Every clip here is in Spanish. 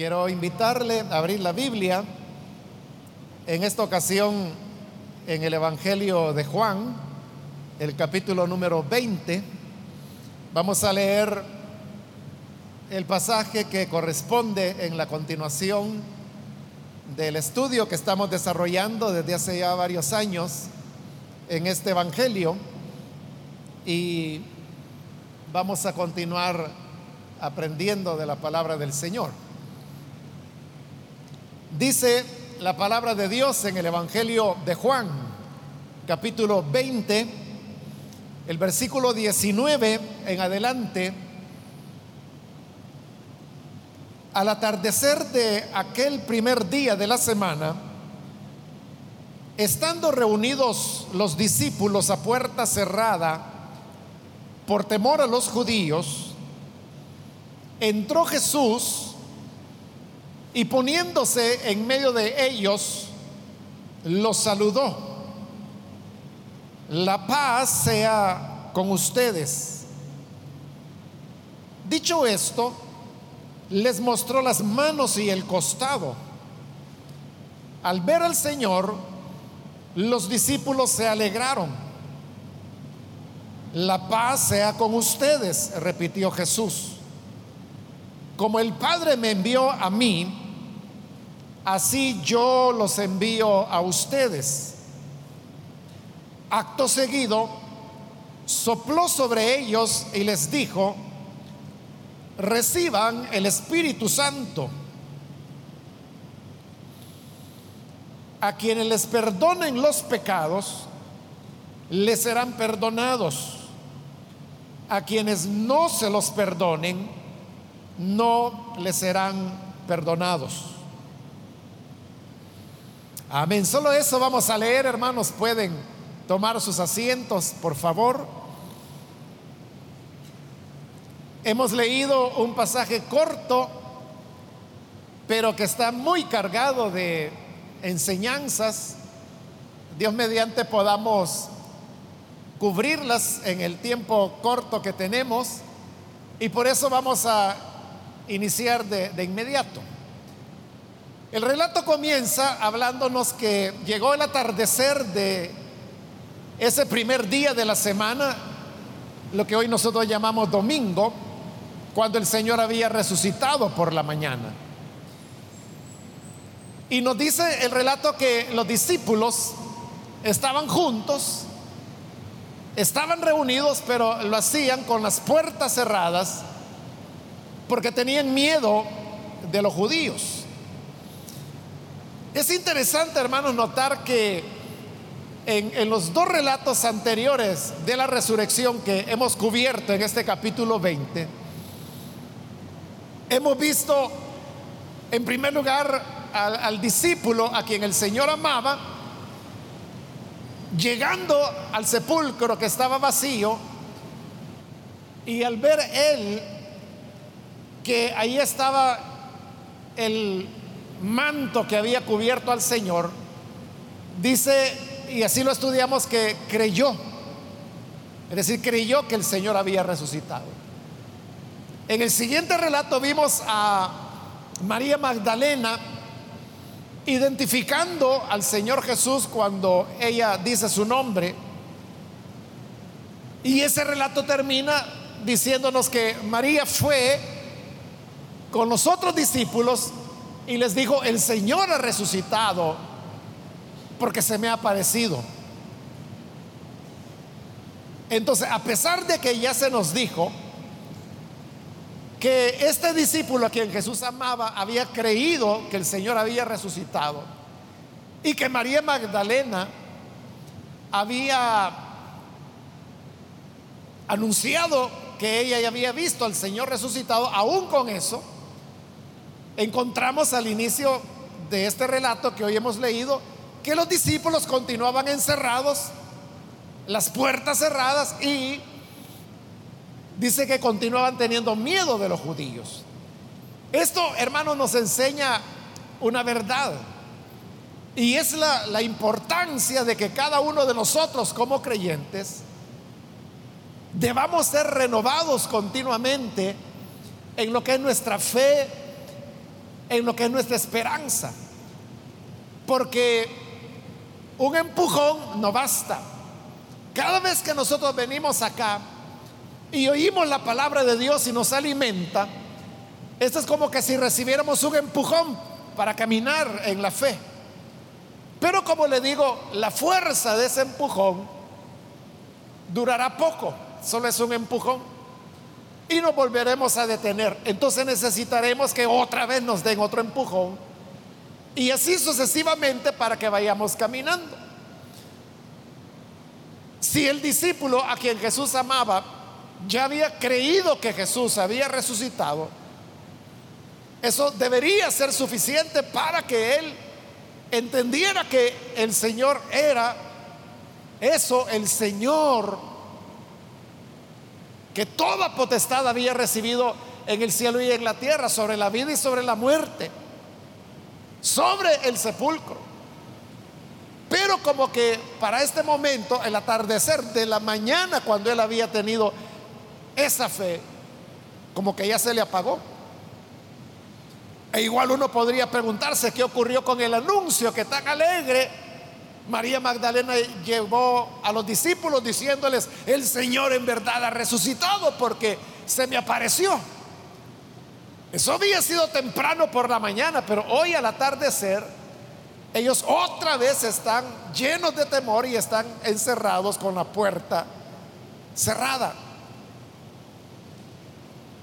Quiero invitarle a abrir la Biblia, en esta ocasión en el Evangelio de Juan, el capítulo número 20. Vamos a leer el pasaje que corresponde en la continuación del estudio que estamos desarrollando desde hace ya varios años en este Evangelio y vamos a continuar aprendiendo de la palabra del Señor. Dice la palabra de Dios en el Evangelio de Juan, capítulo 20, el versículo 19 en adelante. Al atardecer de aquel primer día de la semana, estando reunidos los discípulos a puerta cerrada por temor a los judíos, entró Jesús y poniéndose en medio de ellos, los saludó. La paz sea con ustedes. Dicho esto, les mostró las manos y el costado. Al ver al Señor, los discípulos se alegraron. La paz sea con ustedes, repitió Jesús. Como el Padre me envió a mí, así yo los envío a ustedes. Acto seguido, sopló sobre ellos y les dijo, reciban el Espíritu Santo. A quienes les perdonen los pecados, les serán perdonados. A quienes no se los perdonen, no les serán perdonados. Amén. Solo eso vamos a leer, hermanos. Pueden tomar sus asientos, por favor. Hemos leído un pasaje corto, pero que está muy cargado de enseñanzas. Dios mediante podamos cubrirlas en el tiempo corto que tenemos y por eso vamos a iniciar de, de inmediato. El relato comienza hablándonos que llegó el atardecer de ese primer día de la semana, lo que hoy nosotros llamamos domingo, cuando el Señor había resucitado por la mañana. Y nos dice el relato que los discípulos estaban juntos, estaban reunidos, pero lo hacían con las puertas cerradas porque tenían miedo de los judíos. Es interesante, hermanos, notar que en, los dos relatos anteriores de la resurrección que hemos cubierto en este capítulo 20, hemos visto en primer lugar al, al discípulo a quien el Señor amaba, llegando al sepulcro que estaba vacío, y al ver él que ahí estaba el manto que había cubierto al Señor, dice, y así lo estudiamos, que creyó. Es decir, creyó que el Señor había resucitado. En el siguiente relato vimos a María Magdalena identificando al Señor Jesús cuando ella dice su nombre. Y ese relato termina diciéndonos que María fue con los otros discípulos y les dijo, el Señor ha resucitado porque se me ha aparecido. Entonces, a pesar de que ya se nos dijo que este discípulo a quien Jesús amaba había creído que el Señor había resucitado y que María Magdalena había anunciado que ella ya había visto al Señor resucitado, aún con eso, encontramos al inicio de este relato que hoy hemos leído que los discípulos continuaban encerrados, las puertas cerradas y dice que continuaban teniendo miedo de los judíos. Esto, hermanos, nos enseña una verdad. Y es la, la, importancia de que cada uno de nosotros como creyentes debamos ser renovados continuamente en lo que es nuestra fe en lo que es nuestra esperanza. Porque un empujón no basta. Cada vez que nosotros venimos acá y oímos la palabra de Dios y nos alimenta, esto es como que si recibiéramos un empujón para caminar en la fe. Pero como le digo, la fuerza de ese empujón durará poco, solo es un empujón. Y nos volveremos a detener. Entonces necesitaremos que otra vez nos den otro empujón. Y así sucesivamente para que vayamos caminando. Si el discípulo a quien Jesús amaba ya había creído que Jesús había resucitado, eso debería ser suficiente para que él entendiera que el Señor era eso, el Señor, que toda potestad había recibido en el cielo y en la tierra, sobre la vida y sobre la muerte, sobre el sepulcro. Pero como que para este momento, el atardecer de la mañana, cuando él había tenido esa fe, como que ya se le apagó. E igual uno podría preguntarse qué ocurrió con el anuncio que tan alegre María Magdalena llevó a los discípulos diciéndoles, el Señor en verdad ha resucitado porque se me apareció. Eso había sido temprano por la mañana, pero hoy al atardecer, ellos otra vez están llenos de temor y están encerrados con la puerta cerrada.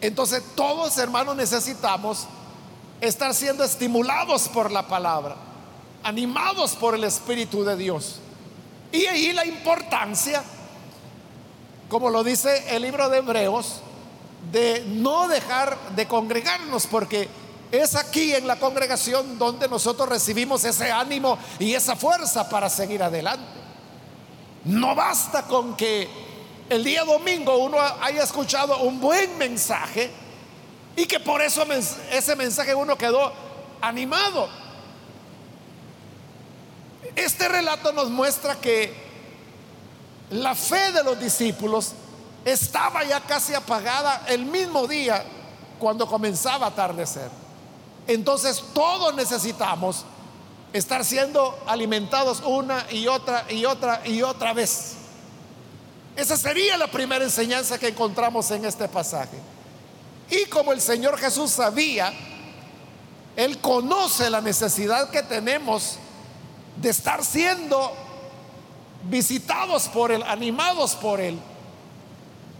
Entonces todos hermanos necesitamos estar siendo estimulados por la palabra, animados por el Espíritu de Dios. Y ahí la importancia, como lo dice el libro de Hebreos, de no dejar de congregarnos, porque es aquí en la congregación donde nosotros recibimos ese ánimo y esa fuerza para seguir adelante. No basta con que el día domingo uno haya escuchado un buen mensaje, y que por eso ese mensaje uno quedó animado. Este relato nos muestra que la fe de los discípulos estaba ya casi apagada el mismo día cuando comenzaba a atardecer. Entonces todos necesitamos estar siendo alimentados una y otra y otra y otra vez. Esa sería la primera enseñanza que encontramos en este pasaje. Y como el Señor Jesús sabía, Él conoce la necesidad que tenemos de estar siendo visitados por Él, animados por Él,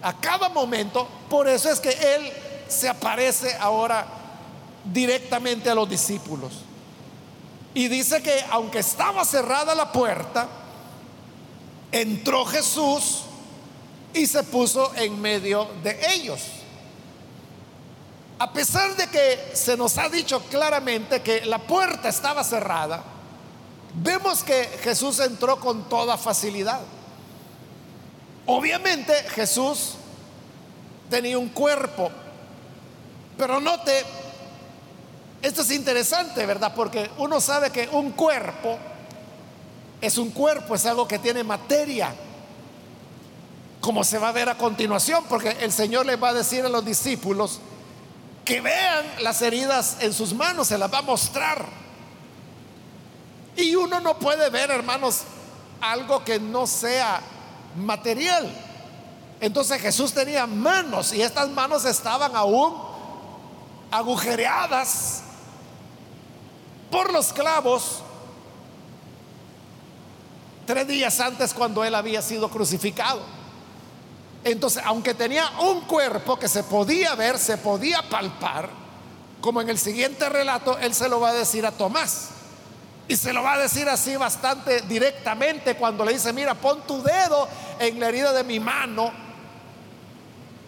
a cada momento. Por eso es que Él se aparece ahora directamente a los discípulos. Y dice que aunque estaba cerrada la puerta, entró Jesús y se puso en medio de ellos. A pesar de que se nos ha dicho claramente que la puerta estaba cerrada, vemos que Jesús entró con toda facilidad. Obviamente Jesús tenía un cuerpo, pero note, esto es interesante, ¿verdad? Porque uno sabe que un cuerpo es un cuerpo, es algo que tiene materia, como se va a ver a continuación, porque el Señor le va a decir a los discípulos, que vean las heridas en sus manos, se las va a mostrar. Y uno no puede ver, hermanos, algo que no sea material. Entonces Jesús tenía manos y estas manos estaban aún agujereadas por los clavos tres días antes cuando él había sido crucificado. Entonces, aunque tenía un cuerpo que se podía ver, se podía palpar, como en el siguiente relato, él se lo va a decir a Tomás. Y se lo va a decir así bastante directamente cuando le dice, mira, pon tu dedo en la herida de mi mano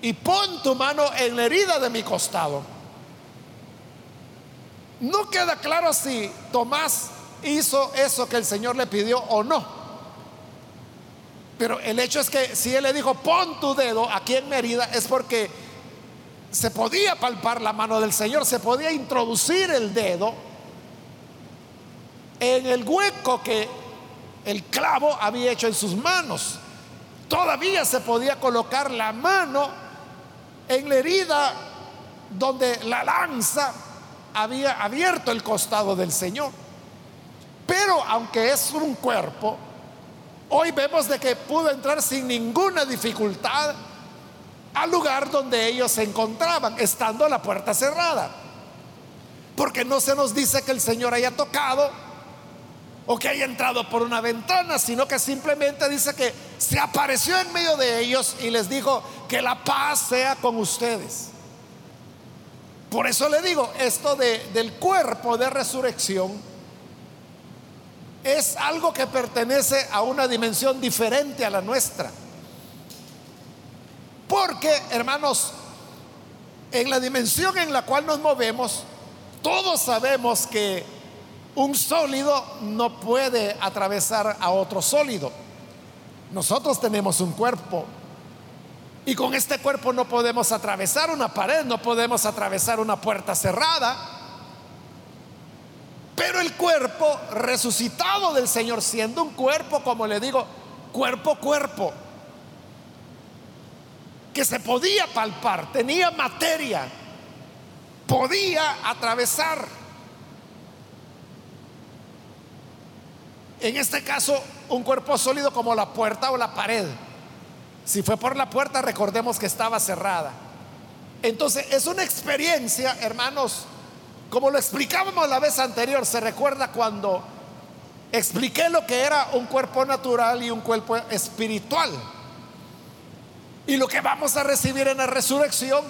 y pon tu mano en la herida de mi costado. No queda claro si Tomás hizo eso que el Señor le pidió o no. Pero el hecho es que si él le dijo, pon tu dedo aquí en mi herida, es porque se podía palpar la mano del Señor, se podía introducir el dedo en el hueco que el clavo había hecho en sus manos. Todavía se podía colocar la mano en la herida donde la lanza había abierto el costado del Señor. Pero aunque es un cuerpo, hoy vemos de que pudo entrar sin ninguna dificultad al lugar donde ellos se encontraban, estando la puerta cerrada. Porque no se nos dice que el Señor haya tocado o que haya entrado por una ventana, sino que simplemente dice que se apareció en medio de ellos y les dijo que la paz sea con ustedes. Por eso le digo, esto del cuerpo de resurrección es algo que pertenece a una dimensión diferente a la nuestra. Porque, hermanos, en la dimensión en la cual nos movemos, todos sabemos que un sólido no puede atravesar a otro sólido. Nosotros tenemos un cuerpo y con este cuerpo no podemos atravesar una pared, no podemos atravesar una puerta cerrada. Pero el cuerpo resucitado del Señor, siendo un cuerpo, como le digo, cuerpo, cuerpo, que se podía palpar, tenía materia, podía atravesar. En este caso, un cuerpo sólido como la puerta o la pared. Si fue por la puerta, recordemos que estaba cerrada. Entonces, es una experiencia, hermanos, como lo explicábamos la vez anterior, se recuerda cuando expliqué lo que era un cuerpo natural y un cuerpo espiritual. Y lo que vamos a recibir en la resurrección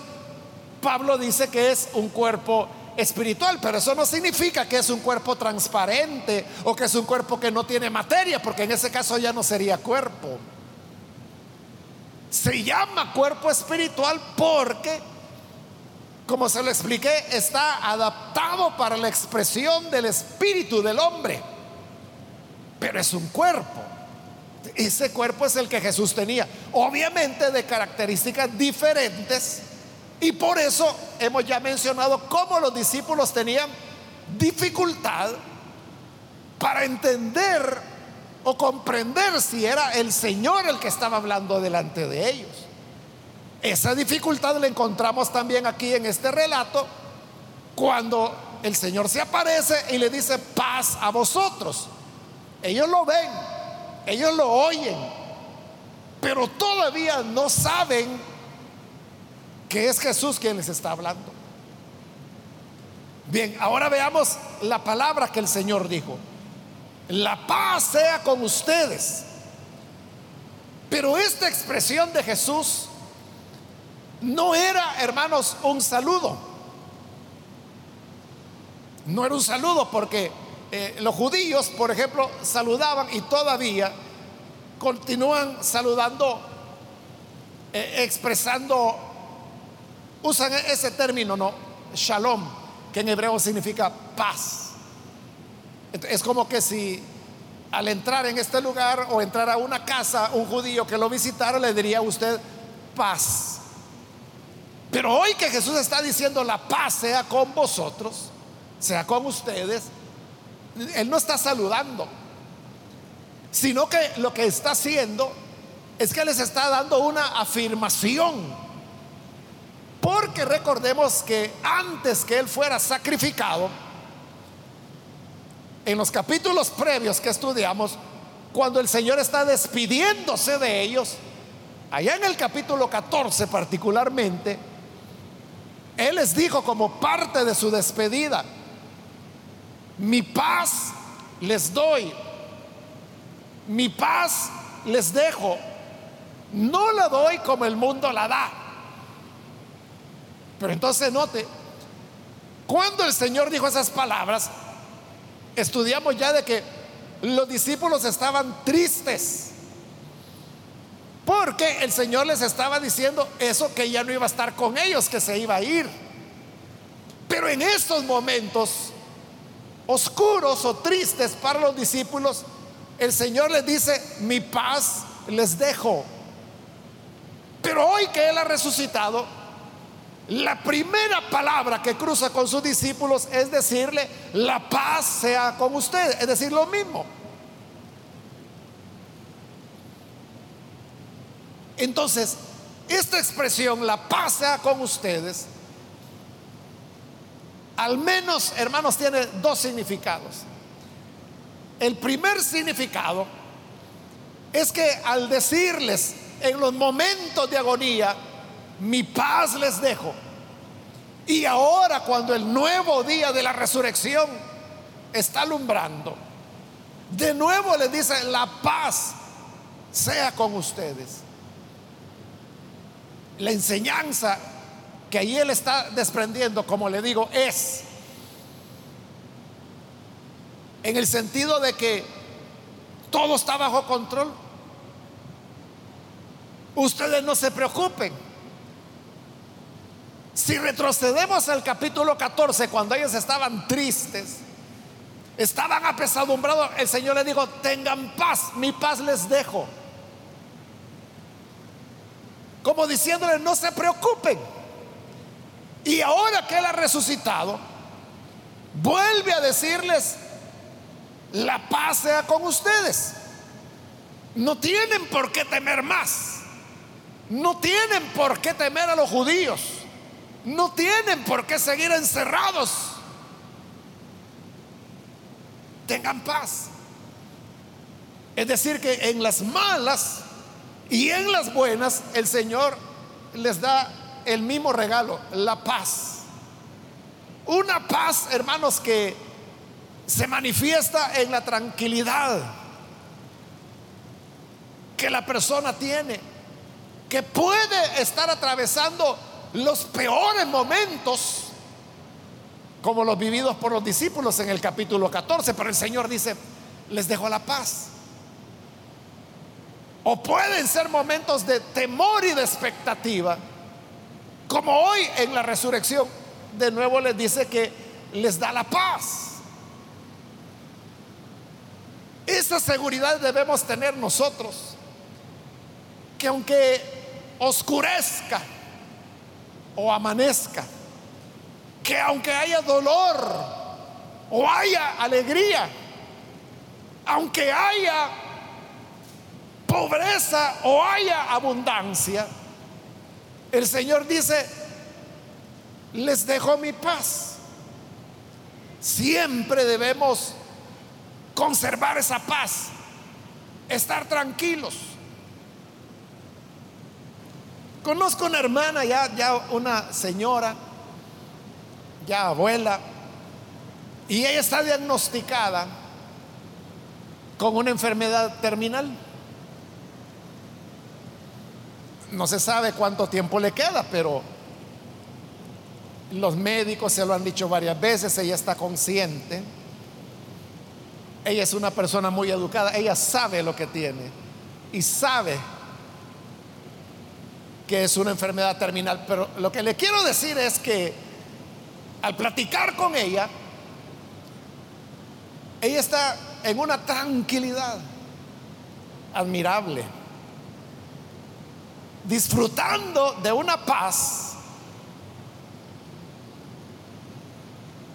Pablo dice que es un cuerpo espiritual, pero eso no significa que es un cuerpo transparente o que es un cuerpo que no tiene materia, porque en ese caso ya no sería cuerpo. Se llama cuerpo espiritual porque, como se lo expliqué, está adaptado para la expresión del espíritu del hombre, pero es un cuerpo. Ese cuerpo es el que Jesús tenía, obviamente de características diferentes y por eso hemos ya mencionado cómo los discípulos tenían dificultad para entender o comprender si era el Señor el que estaba hablando delante de ellos. Esa dificultad la encontramos también aquí en este relato cuando el Señor se aparece y le dice paz a vosotros. Ellos lo ven, ellos lo oyen, pero todavía no saben que es Jesús quien les está hablando. Bien, ahora veamos la palabra que el Señor dijo. La paz sea con ustedes. Pero esta expresión de Jesús no era, hermanos, un saludo. No era un saludo porque eh, los judíos, por ejemplo, saludaban y todavía continúan saludando, eh, expresando usan ese término, ¿no? Shalom, que en hebreo significa paz. Es como que si al entrar en este lugar o entrar a una casa, un judío que lo visitara le diría a usted paz. Pero hoy que Jesús está diciendo la paz sea con vosotros, sea con ustedes, Él no está saludando, sino que lo que está haciendo es que les está dando una afirmación porque recordemos que antes que Él fuera sacrificado, en los capítulos previos que estudiamos, cuando el Señor está despidiéndose de ellos, allá en el capítulo 14 particularmente, Él les dijo como parte de su despedida, mi paz les doy, mi paz les dejo, no la doy como el mundo la da. Pero entonces note, cuando el Señor dijo esas palabras, estudiamos ya de que los discípulos estaban tristes. Porque el Señor les estaba diciendo eso que ya no iba a estar con ellos, que se iba a ir. Pero en estos momentos oscuros o tristes para los discípulos, el Señor les dice, mi paz les dejo. Pero hoy que Él ha resucitado, la primera palabra que cruza con sus discípulos es decirle, la paz sea con ustedes, es decir, lo mismo. Entonces, esta expresión, la paz sea con ustedes, al menos, hermanos, tiene dos significados. El primer significado es que al decirles en los momentos de agonía, mi paz les dejo, y ahora cuando el nuevo día de la resurrección está alumbrando, de nuevo les dice, la paz sea con ustedes. La enseñanza que ahí él está desprendiendo, como le digo, es en el sentido de que todo está bajo control. Ustedes no se preocupen. Si retrocedemos al capítulo 14, cuando ellos estaban tristes, estaban apesadumbrados, el Señor les dijo, tengan paz, mi paz les dejo. Como diciéndoles, no se preocupen. Y ahora que Él ha resucitado, vuelve a decirles, la paz sea con ustedes. No tienen por qué temer más. No tienen por qué temer a los judíos. No tienen por qué seguir encerrados. Tengan paz. Es decir, que en las malas y en las buenas el Señor les da el mismo regalo, la paz. Una paz, hermanos, que se manifiesta en la tranquilidad que la persona tiene, que puede estar atravesando los peores momentos, como los vividos por los discípulos en el capítulo 14, pero el Señor dice, les dejo la paz. O pueden ser momentos de temor y de expectativa, como hoy en la resurrección, de nuevo les dice que les da la paz. Esa seguridad debemos tener nosotros, que aunque oscurezca, o amanezca, que aunque haya dolor o haya alegría, aunque haya pobreza o haya abundancia, el Señor dice, les dejo mi paz. Siempre debemos conservar esa paz, estar tranquilos. Conozco una hermana, ya, ya una señora, ya abuela, y ella está diagnosticada con una enfermedad terminal. No se sabe cuánto tiempo le queda, pero los médicos se lo han dicho varias veces, ella está consciente. Ella es una persona muy educada, ella sabe lo que tiene y sabe que es una enfermedad terminal. Pero lo que le quiero decir es que al platicar con ella, ella está en una tranquilidad admirable, disfrutando de una paz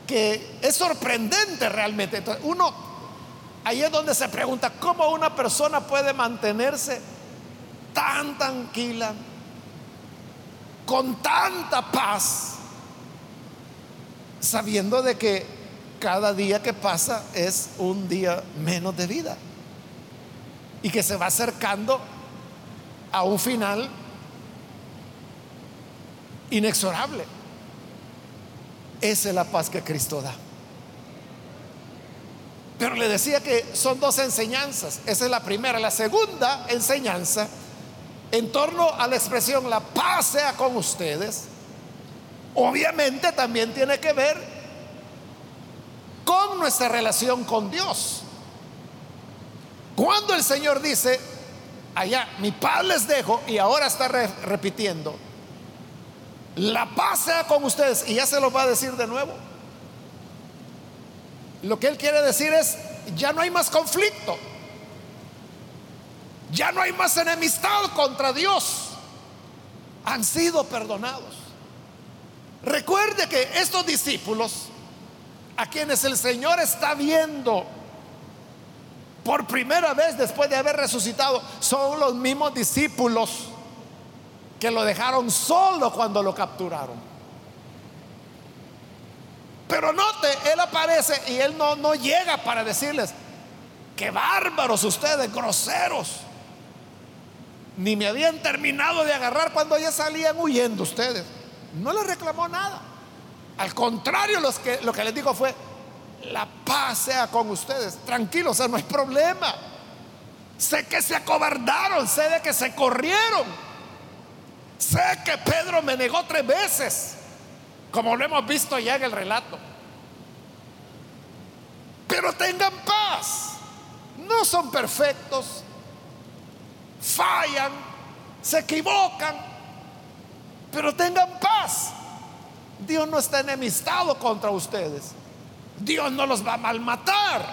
que es sorprendente realmente. Entonces, uno, ahí es donde se pregunta, ¿cómo una persona puede mantenerse tan tranquila? Con tanta paz, sabiendo de que cada día que pasa es un día menos de vida y que se va acercando a un final inexorable. Esa es la paz que Cristo da. Pero le decía que son dos enseñanzas. Esa es la primera. La segunda enseñanza en torno a la expresión la paz sea con ustedes, obviamente también tiene que ver con nuestra relación con Dios. Cuando el Señor dice, allá, mi paz les dejo, y ahora está repitiendo, la paz sea con ustedes, y ya se lo va a decir de nuevo. Lo que Él quiere decir es, ya no hay más conflicto. Ya no hay más enemistad contra Dios. Han sido perdonados. Recuerde que estos discípulos, a quienes el Señor está viendo por primera vez después de haber resucitado, son los mismos discípulos que lo dejaron solo cuando lo capturaron. Pero note, Él aparece y Él no, no llega para decirles, qué bárbaros ustedes, groseros. Ni me habían terminado de agarrar cuando ya salían huyendo ustedes. No les reclamó nada. Al contrario, lo que les dijo fue, la paz sea con ustedes. Tranquilos, o sea, no hay problema. Sé que se acobardaron, sé de que se corrieron. Sé que Pedro me negó tres veces, como lo hemos visto ya en el relato. Pero tengan paz. No son perfectos. Fallan, se equivocan. Pero tengan paz. Dios no está enemistado contra ustedes. Dios no los va a malmatar.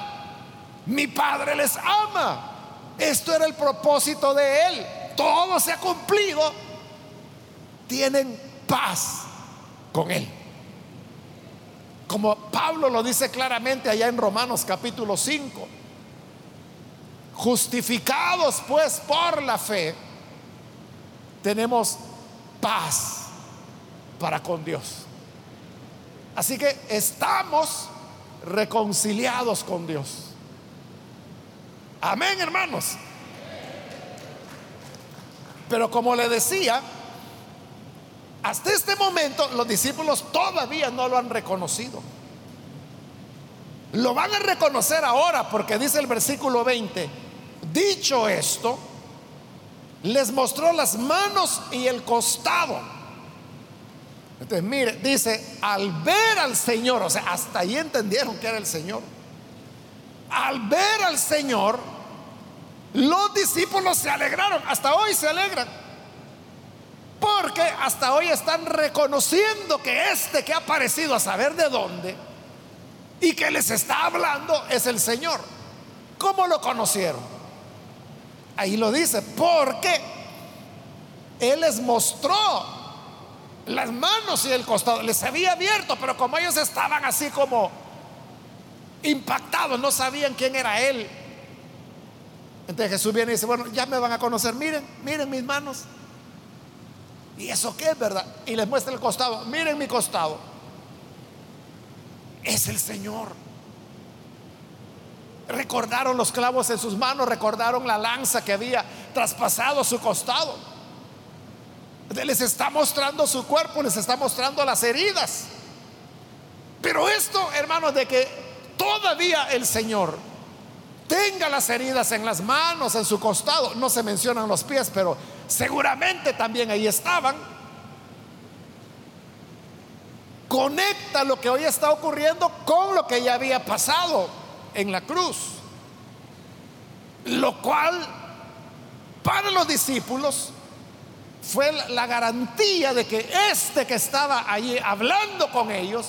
Mi Padre les ama. Esto era el propósito de Él. Todo se ha cumplido. Tienen paz con Él. Como Pablo lo dice claramente allá en Romanos capítulo 5. Justificados pues por la fe, tenemos paz para con Dios. Así que estamos reconciliados con Dios. Amén, hermanos. Pero como le decía, hasta este momento los discípulos todavía no lo han reconocido. Lo van a reconocer ahora porque dice el versículo 20, dicho esto, les mostró las manos y el costado. Entonces, mire, dice, al ver al Señor, o sea, hasta ahí entendieron que era el Señor. Al ver al Señor, los discípulos se alegraron, hasta hoy se alegran. Porque hasta hoy están reconociendo que este que ha aparecido a saber de dónde y que les está hablando es el Señor. ¿Cómo lo conocieron? Ahí lo dice, porque Él les mostró las manos y el costado. Les había abierto, pero como ellos estaban así como impactados, no sabían quién era Él. Entonces Jesús viene y dice, bueno, ya me van a conocer, miren, miren mis manos. ¿Y eso qué es verdad? Y les muestra el costado, miren mi costado. Es el Señor. Recordaron los clavos en sus manos, recordaron la lanza que había traspasado su costado. Les está mostrando su cuerpo, les está mostrando las heridas. Pero esto, hermanos, de que todavía el Señor tenga las heridas en las manos, en su costado, no se mencionan los pies, pero seguramente también ahí estaban. Conecta lo que hoy está ocurriendo con lo que ya había pasado en la cruz. Lo cual para los discípulos fue la garantía de que este que estaba allí hablando con ellos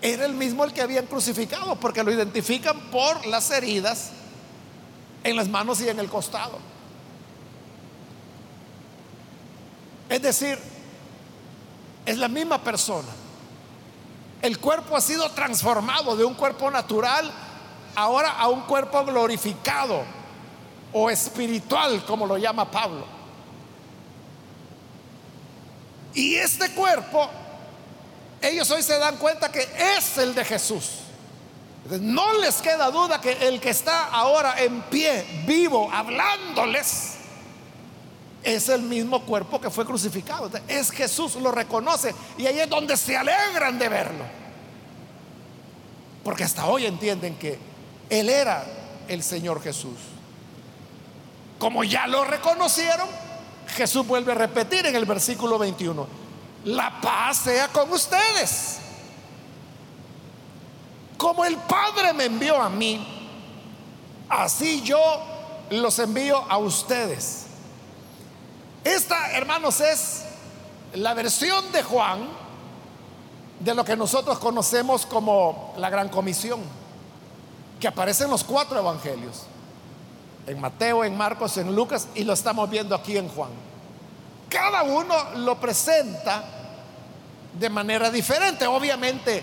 era el mismo el que habían crucificado, porque lo identifican por las heridas en las manos y en el costado. Es decir, es la misma persona. El cuerpo ha sido transformado de un cuerpo natural ahora a un cuerpo glorificado o espiritual, como lo llama Pablo. Y este cuerpo, ellos hoy se dan cuenta que es el de Jesús. No les queda duda que el que está ahora en pie, vivo, hablándoles, es el mismo cuerpo que fue crucificado. Es Jesús, lo reconoce. Y ahí es donde se alegran de verlo. Porque hasta hoy entienden que Él era el Señor Jesús. Como ya lo reconocieron, Jesús vuelve a repetir en el versículo 21, la paz sea con ustedes. Como el Padre me envió a mí, así yo los envío a ustedes. Esta, hermanos, es la versión de Juan de lo que nosotros conocemos como la gran comisión, que aparece en los cuatro evangelios en Mateo, en Marcos, en Lucas y lo estamos viendo aquí en Juan. Cada uno lo presenta de manera diferente. Obviamente,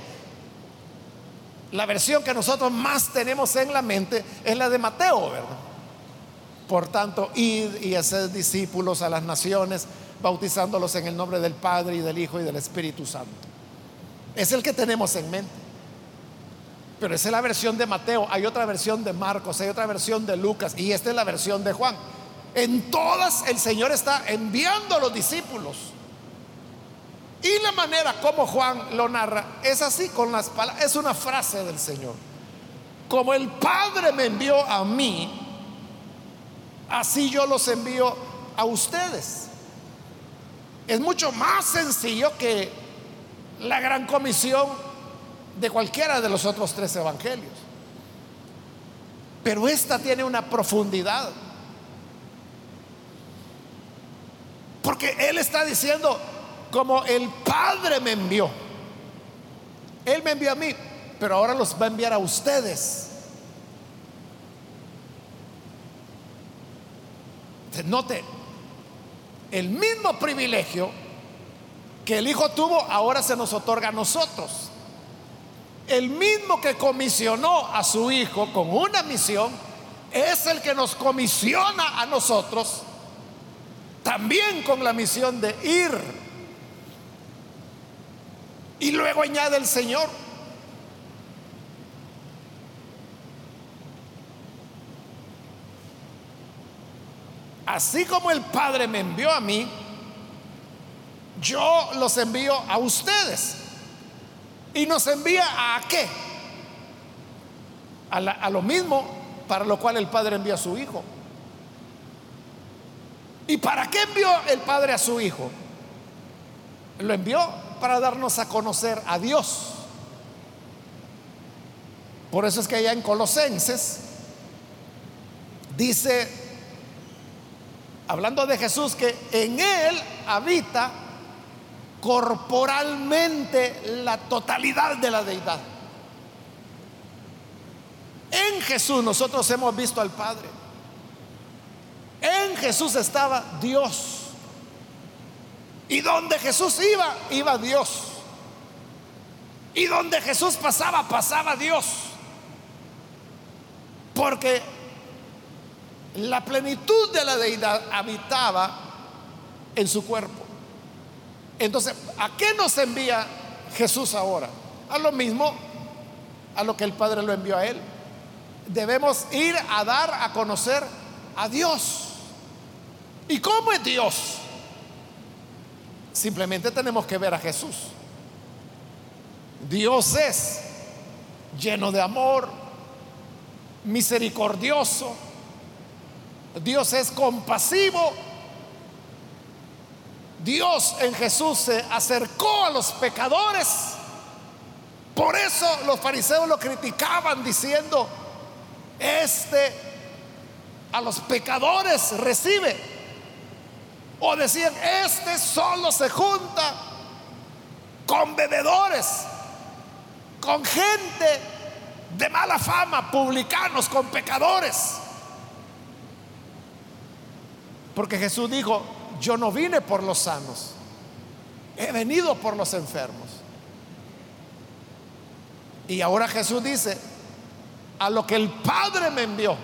la versión que nosotros más tenemos en la mente es la de Mateo, ¿verdad? Por tanto, id y hacer discípulos a las naciones, bautizándolos en el nombre del Padre y del Hijo y del Espíritu Santo. Es el que tenemos en mente. Pero esa es la versión de Mateo, hay otra versión de Marcos, hay otra versión de Lucas y esta es la versión de Juan. En todas el Señor está enviando a los discípulos. Y la manera como Juan lo narra es así con las palabras, es una frase del Señor. Como el Padre me envió a mí, así yo los envío a ustedes. Es mucho más sencillo que la gran comisión de cualquiera de los otros tres evangelios. Pero esta tiene una profundidad. Porque Él está diciendo, como el Padre me envió, Él me envió a mí, pero ahora los va a enviar a ustedes. Note, el mismo privilegio que el Hijo tuvo, ahora se nos otorga a nosotros. El mismo que comisionó a su Hijo con una misión, es el que nos comisiona a nosotros también con la misión de ir. Y luego añade el Señor, así como el Padre me envió a mí, yo los envío a ustedes. ¿Y nos envía a qué? A, lo mismo para lo cual el Padre envió a su Hijo. ¿Y para qué envió el Padre a su Hijo? Lo envió para darnos a conocer a Dios. Por eso es que allá en Colosenses dice, hablando de Jesús, que en Él habita corporalmente la totalidad de la deidad. En Jesús nosotros hemos visto al Padre. En Jesús estaba Dios. Y donde Jesús iba, iba Dios. Y donde Jesús pasaba, pasaba Dios. Porque la plenitud de la deidad habitaba en su cuerpo. Entonces, ¿a qué nos envía Jesús ahora? A lo mismo a lo que el Padre lo envió a él. Debemos ir a dar a conocer a Dios. ¿Y cómo es Dios? Simplemente tenemos que ver a Jesús. Dios es lleno de amor, misericordioso. Dios es compasivo Dios en Jesús se acercó a los pecadores. Por eso los fariseos lo criticaban diciendo, este a los pecadores recibe. O decían, este solo se junta con bebedores, con gente de mala fama, publicanos, con pecadores. Porque Jesús dijo, yo no vine por los sanos, he venido por los enfermos. Y ahora Jesús dice, a lo que el Padre me envió,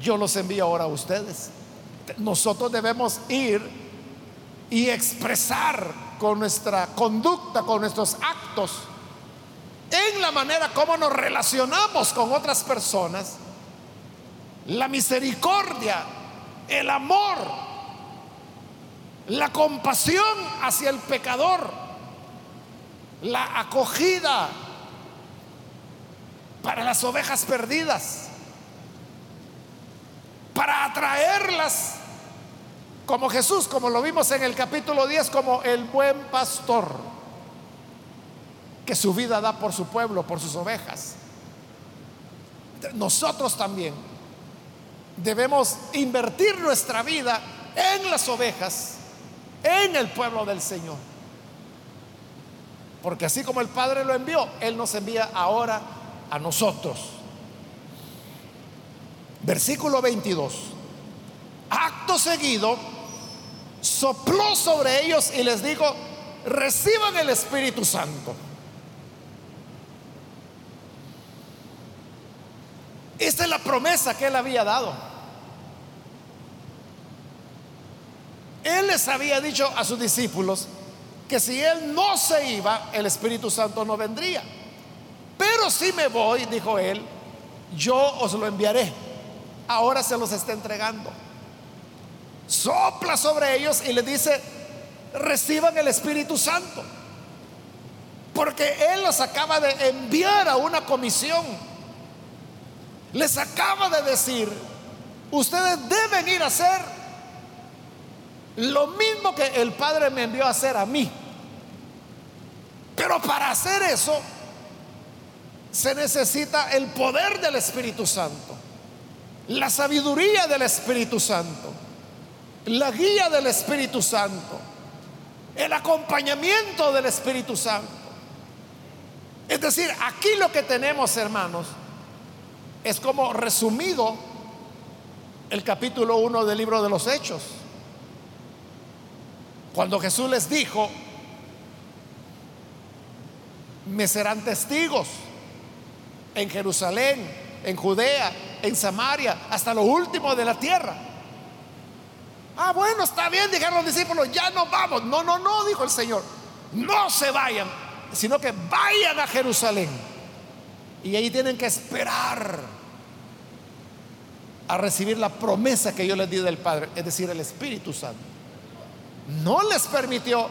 yo los envío ahora a ustedes. Nosotros debemos ir y expresar con nuestra conducta, con nuestros actos, en la manera como nos relacionamos con otras personas, la misericordia, el amor, la compasión hacia el pecador, la acogida para las ovejas perdidas, para atraerlas como Jesús, como lo vimos en el capítulo 10, como el buen pastor que su vida da por su pueblo, por sus ovejas. Nosotros también debemos invertir nuestra vida en las ovejas en el pueblo del Señor. Porque así como el Padre lo envió, Él nos envía ahora a nosotros. Versículo 22. Acto seguido, sopló sobre ellos y les dijo, reciban el Espíritu Santo. Esta es la promesa que Él había dado. Él les había dicho a sus discípulos que si Él no se iba, el Espíritu Santo no vendría. Pero si me voy, dijo él, yo os lo enviaré. Ahora se los está entregando. Sopla sobre ellos y les dice, reciban el Espíritu Santo. Porque Él los acaba de enviar a una comisión. Les acaba de decir, ustedes deben ir a hacer lo mismo que el Padre me envió a hacer a mí. Pero para hacer eso se necesita el poder del Espíritu Santo, la sabiduría del Espíritu Santo, la guía del Espíritu Santo, el acompañamiento del Espíritu Santo. Es decir, aquí lo que tenemos, hermanos, es como resumido el capítulo 1 del libro de los Hechos. Cuando Jesús les dijo, me serán testigos en Jerusalén, en Judea, en Samaria, hasta lo último de la tierra. Ah, bueno, está bien, dijeron los discípulos, ya no vamos. No, no, no, dijo el Señor, no se vayan, sino que vayan a Jerusalén. Y ahí tienen que esperar a recibir la promesa que yo les di del Padre, es decir, el Espíritu Santo. No les permitió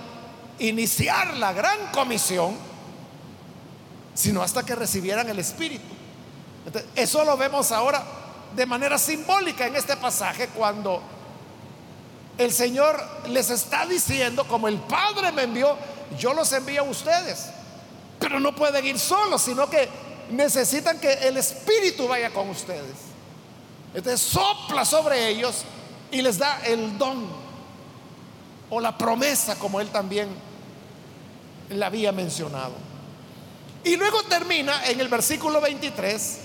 iniciar la gran comisión sino hasta que recibieran el Espíritu. eso lo vemos ahora de manera simbólica en este pasaje cuando el Señor les está diciendo, como el Padre me envió, yo los envío a ustedes, pero no pueden ir solos, sino que necesitan que el Espíritu vaya con ustedes. Entonces sopla sobre ellos y les da el don o la promesa, como él también la había mencionado. Y luego termina en el versículo 23,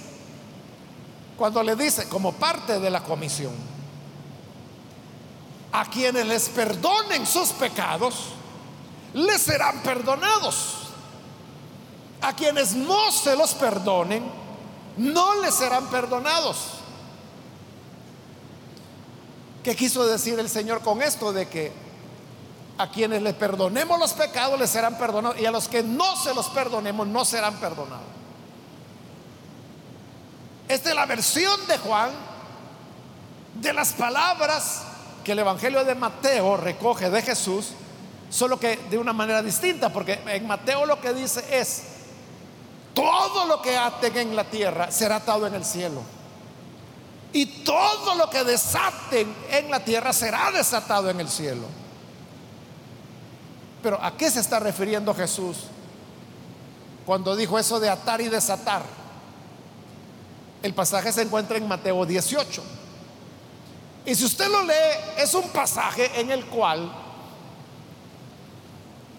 cuando le dice, como parte de la comisión, a quienes les perdonen sus pecados, les serán perdonados. A quienes no se los perdonen, no les serán perdonados. ¿Qué quiso decir el Señor con esto? De que a quienes les perdonemos los pecados les serán perdonados y a los que no se los perdonemos no serán perdonados. Esta es la versión de Juan de las palabras que el Evangelio de Mateo recoge de Jesús, solo que de una manera distinta, porque en Mateo lo que dice es, todo lo que aten en la tierra será atado en el cielo. Y todo lo que desaten en la tierra será desatado en el cielo. Pero ¿a qué se está refiriendo Jesús cuando dijo eso de atar y desatar? El pasaje se encuentra en Mateo 18. Y si usted lo lee, es un pasaje en el cual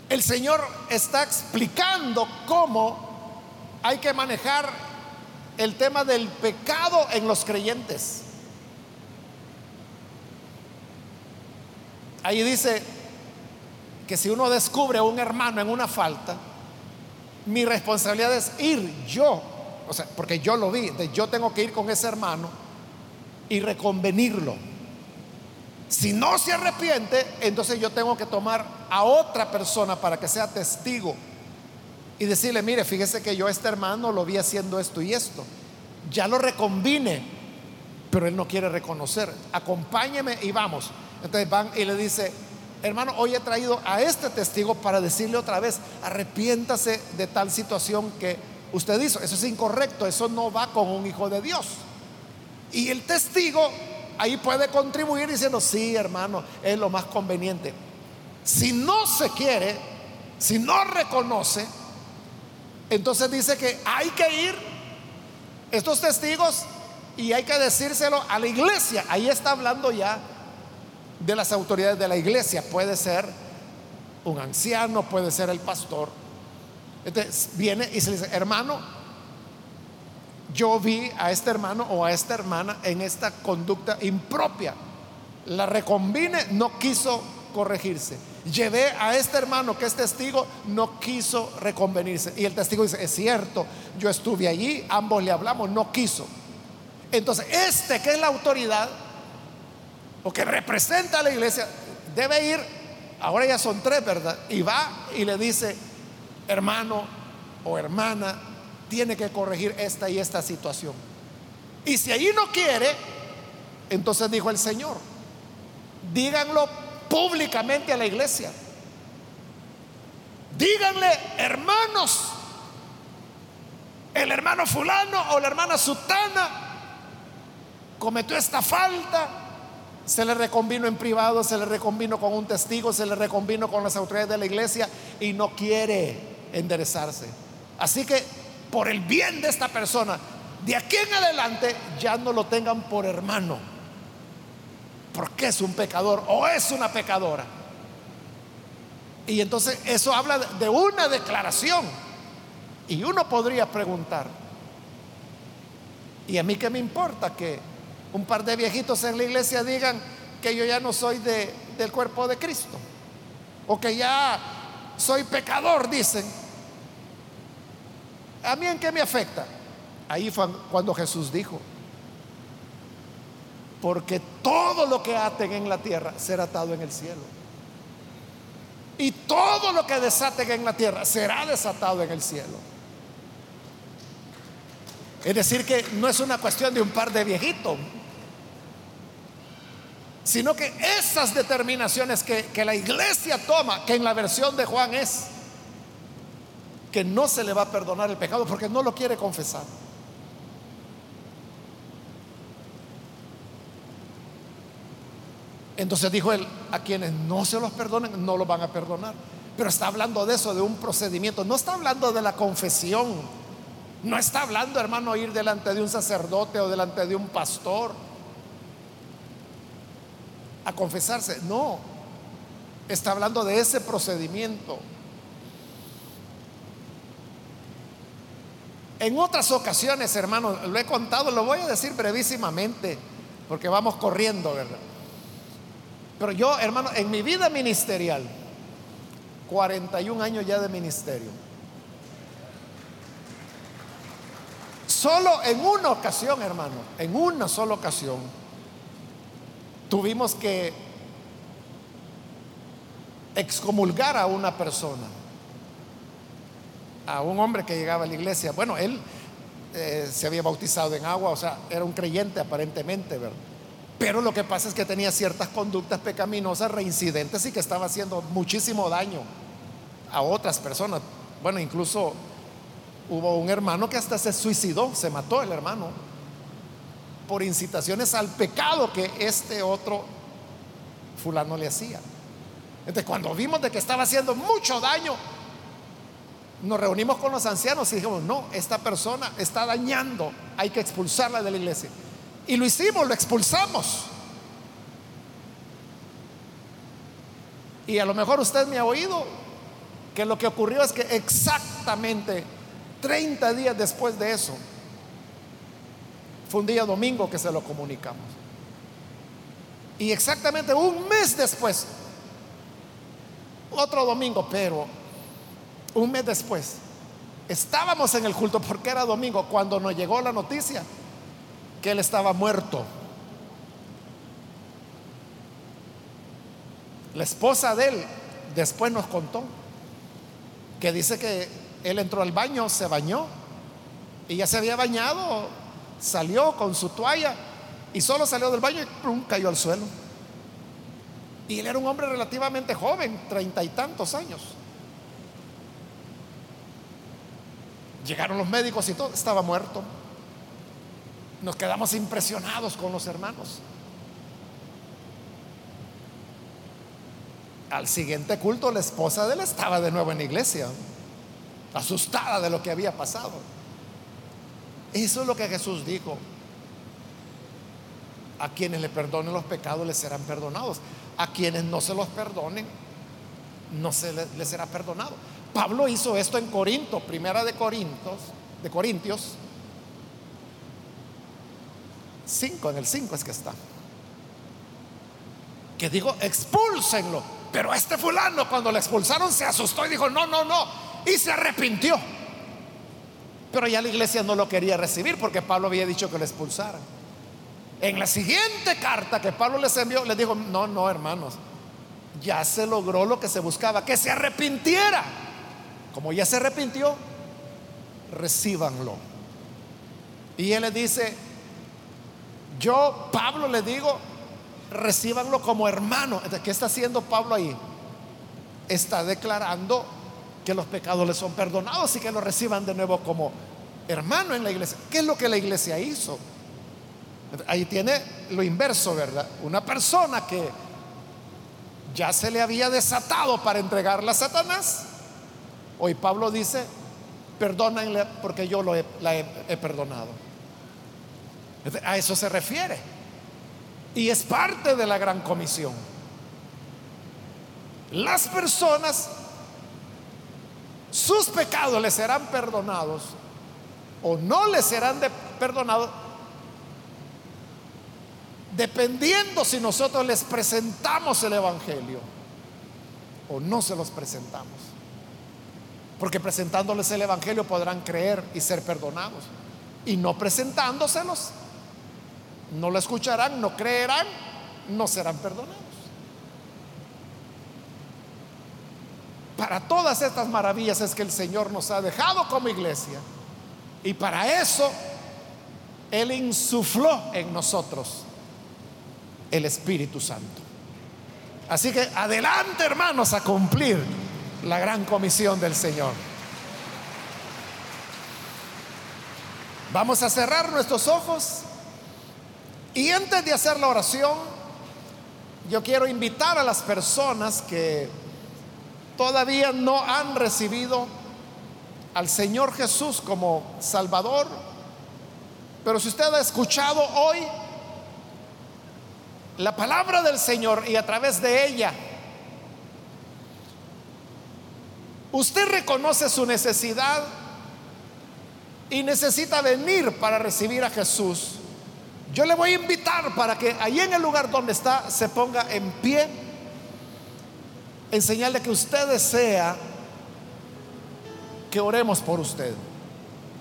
el Señor está explicando cómo hay que manejar el tema del pecado en los creyentes. Ahí dice, que si uno descubre a un hermano en una falta, mi responsabilidad es ir yo, o sea, porque yo lo vi, yo tengo que ir con ese hermano y reconvenirlo. Si no se arrepiente, entonces yo tengo que tomar a otra persona para que sea testigo y decirle, mire, fíjese que yo a este hermano lo vi haciendo esto y esto. Ya lo reconvine, pero él no quiere reconocer. Acompáñeme y vamos. Entonces van y le dice, hermano, hoy he traído a este testigo para decirle otra vez, arrepiéntase de tal situación que usted hizo. Eso es incorrecto, eso no va con un hijo de Dios. Y el testigo ahí puede contribuir diciendo, sí, hermano, es lo más conveniente. Si no se quiere, si no reconoce, entonces dice que hay que ir estos testigos y hay que decírselo a la iglesia. Ahí está hablando ya de las autoridades de la iglesia. Puede ser un anciano, puede ser el pastor. Entonces viene y se dice, hermano, yo vi a este hermano o a esta hermana en esta conducta impropia. La recombine, no quiso corregirse. Llevé a este hermano que es testigo, no quiso reconvenirse. Y el testigo dice, es cierto, yo estuve allí, ambos le hablamos, no quiso. Entonces, este que es la autoridad, o que representa a la iglesia, debe ir, ahora ya son tres, ¿verdad? Y va y le dice, hermano o hermana, tiene que corregir esta y esta situación. Y si allí no quiere, entonces dijo el Señor, díganlo públicamente a la iglesia. Díganle, hermanos, el hermano fulano o la hermana sutana cometió esta falta, se le reconvino en privado, se le reconvino con un testigo, se le reconvino con las autoridades de la iglesia y no quiere enderezarse. Así que por el bien de esta persona, de aquí en adelante ya no lo tengan por hermano, porque es un pecador o es una pecadora. Y entonces eso habla de una declaración. Y uno podría preguntar, ¿y a mí qué me importa que un par de viejitos en la iglesia digan que yo ya no soy de, del cuerpo de Cristo? O que ya soy pecador, dicen. ¿A mí en qué me afecta? Ahí fue cuando Jesús dijo, porque todo lo que aten en la tierra será atado en el cielo. Y todo lo que desaten en la tierra será desatado en el cielo. Es decir, que no es una cuestión de un par de viejitos, sino que esas determinaciones que, que, la iglesia toma, que en la versión de Juan es que no se le va a perdonar el pecado porque no lo quiere confesar. Entonces dijo él, a quienes no se los perdonen, no los van a perdonar. Pero está hablando de eso, de un procedimiento. No está hablando de la confesión. No está hablando, hermano, ir delante de un sacerdote o delante de un pastor a confesarse. No. Está hablando de ese procedimiento. En otras ocasiones, hermano, lo he contado, lo voy a decir brevísimamente, porque vamos corriendo, ¿verdad? Pero yo, hermano, en mi vida ministerial, 41 años ya de ministerio, solo en una ocasión, hermano, en una sola ocasión, tuvimos que excomulgar a una persona, a un hombre que llegaba a la iglesia. Bueno, él eh, se había bautizado en agua, o sea, era un creyente aparentemente, ¿verdad? Pero lo que pasa es que tenía ciertas conductas pecaminosas reincidentes y que estaba haciendo muchísimo daño a otras personas. Bueno, incluso hubo un hermano que hasta se suicidó, se mató el hermano, por incitaciones al pecado que este otro fulano le hacía. Entonces, cuando vimos de que estaba haciendo mucho daño, nos reunimos con los ancianos y dijimos, no, esta persona está dañando, hay que expulsarla de la iglesia. Y lo hicimos, lo expulsamos. Y a lo mejor usted me ha oído que lo que ocurrió es que exactamente 30 días después de eso, fue un día domingo que se lo comunicamos. Y exactamente un mes después, otro domingo, pero un mes después, estábamos en el culto porque era domingo cuando nos llegó la noticia que él estaba muerto. La esposa de él después nos contó que dice que él entró al baño, se bañó y ya se había bañado, salió con su toalla y solo salió del baño y cayó al suelo. Y él era un hombre relativamente joven, treinta y tantos años. Llegaron los médicos y todo, estaba muerto. Nos quedamos impresionados con los hermanos. Al siguiente culto la esposa de él estaba de nuevo en la iglesia, asustada de lo que había pasado. Eso es lo que Jesús dijo. A quienes le perdonen los pecados les serán perdonados. A quienes no se los perdonen, no se les, será perdonado. Pablo hizo esto en Corinto, primera de Corintios, de Corintios 5, en el 5 es que está. Que digo, expúlsenlo. Pero este fulano cuando le expulsaron se asustó y dijo, no, no, no. Y se arrepintió. Pero ya la iglesia no lo quería recibir porque Pablo había dicho que lo expulsaran. En la siguiente carta que Pablo les envió, les dijo, no, no, hermanos, ya se logró lo que se buscaba, que se arrepintiera. Como ya se arrepintió, recíbanlo. Y él le dice, yo, Pablo, le digo, recíbanlo como hermano. ¿Qué está haciendo Pablo ahí? Está declarando que los pecados le son perdonados y que lo reciban de nuevo como hermano en la iglesia. ¿Qué es lo que la iglesia hizo? Ahí tiene lo inverso, ¿verdad? Una persona que ya se le había desatado para entregarla a Satanás. Hoy Pablo dice, perdónenle porque yo lo la he perdonado. A eso se refiere. Y es parte de la gran comisión. Las personas, sus pecados les serán perdonados o no les serán perdonados dependiendo si nosotros les presentamos el Evangelio o no se los presentamos. Porque presentándoles el Evangelio podrán creer y ser perdonados. Y no presentándoselos, no lo escucharán, no creerán, no serán perdonados. Para todas estas maravillas es que el Señor nos ha dejado como iglesia. Y para eso Él insufló en nosotros el Espíritu Santo. Así que adelante hermanos a cumplir la gran comisión del Señor. Vamos a cerrar nuestros ojos y antes de hacer la oración, yo quiero invitar a las personas que todavía no han recibido al Señor Jesús como Salvador, pero si usted ha escuchado hoy la palabra del Señor y a través de ella usted reconoce su necesidad y necesita venir para recibir a Jesús, yo le voy a invitar para que ahí en el lugar donde está se ponga en pie en señal de que usted desea que oremos por usted.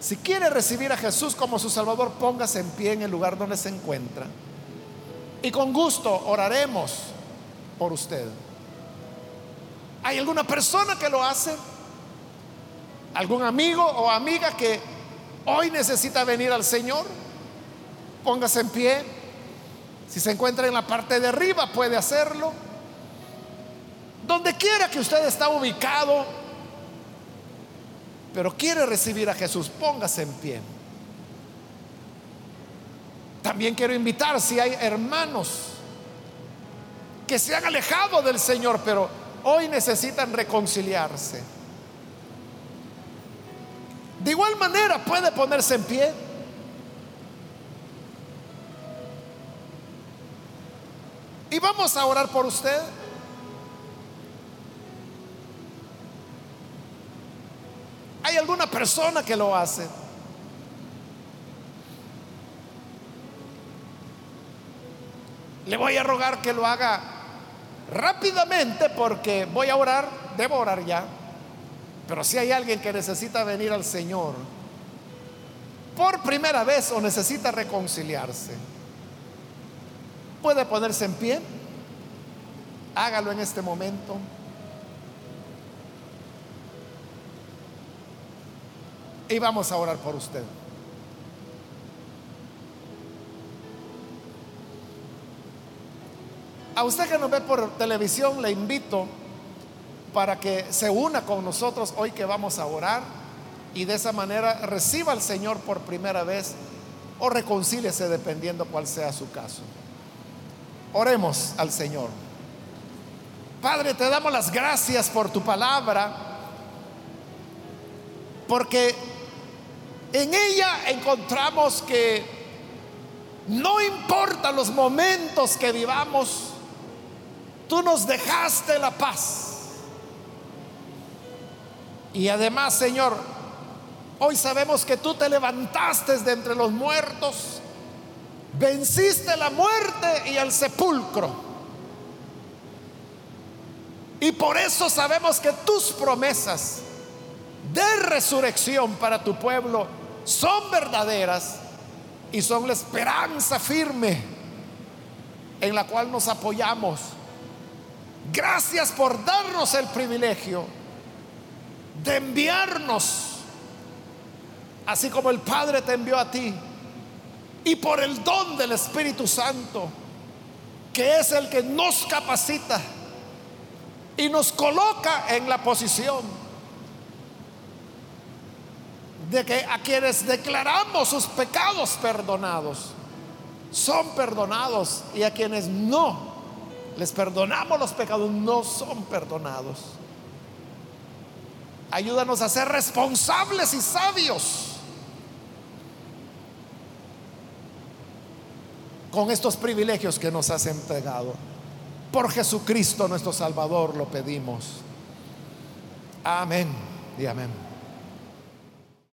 Si quiere recibir a Jesús como su Salvador, póngase en pie en el lugar donde se encuentra. Y con gusto oraremos por usted. ¿Hay alguna persona que lo hace? ¿Algún amigo o amiga que hoy necesita venir al Señor? Póngase en pie. Si se encuentra en la parte de arriba, puede hacerlo. Donde quiera que usted está ubicado, pero quiere recibir a Jesús, póngase en pie. También quiero invitar si hay hermanos que se han alejado del Señor, pero hoy necesitan reconciliarse. De igual manera puede ponerse en pie. Y vamos a orar por usted. ¿Hay alguna persona que lo hace? Le voy a rogar que lo haga rápidamente porque voy a orar, debo orar ya. Pero si hay alguien que necesita venir al Señor por primera vez o necesita reconciliarse, puede ponerse en pie. Hágalo en este momento. Y vamos a orar por usted. A usted que nos ve por televisión, le invito para que se una con nosotros hoy que vamos a orar y de esa manera reciba al Señor por primera vez o reconcíliese dependiendo cuál sea su caso. Oremos al Señor. Padre, te damos las gracias por tu palabra, porque en ella encontramos que no importa los momentos que vivamos, Tú nos dejaste la paz. Y además, Señor, hoy sabemos que tú te levantaste de entre los muertos, venciste la muerte y el sepulcro. Y por eso sabemos que tus promesas de resurrección para tu pueblo son verdaderas y son la esperanza firme en la cual nos apoyamos. Gracias por darnos el privilegio de enviarnos así como el Padre te envió a ti, y por el don del Espíritu Santo, que es el que nos capacita y nos coloca en la posición de que a quienes declaramos sus pecados perdonados, son perdonados y a quienes no les perdonamos los pecados, no son perdonados. Ayúdanos a ser responsables y sabios con estos privilegios que nos has entregado. Por Jesucristo nuestro Salvador lo pedimos. Amén y amén.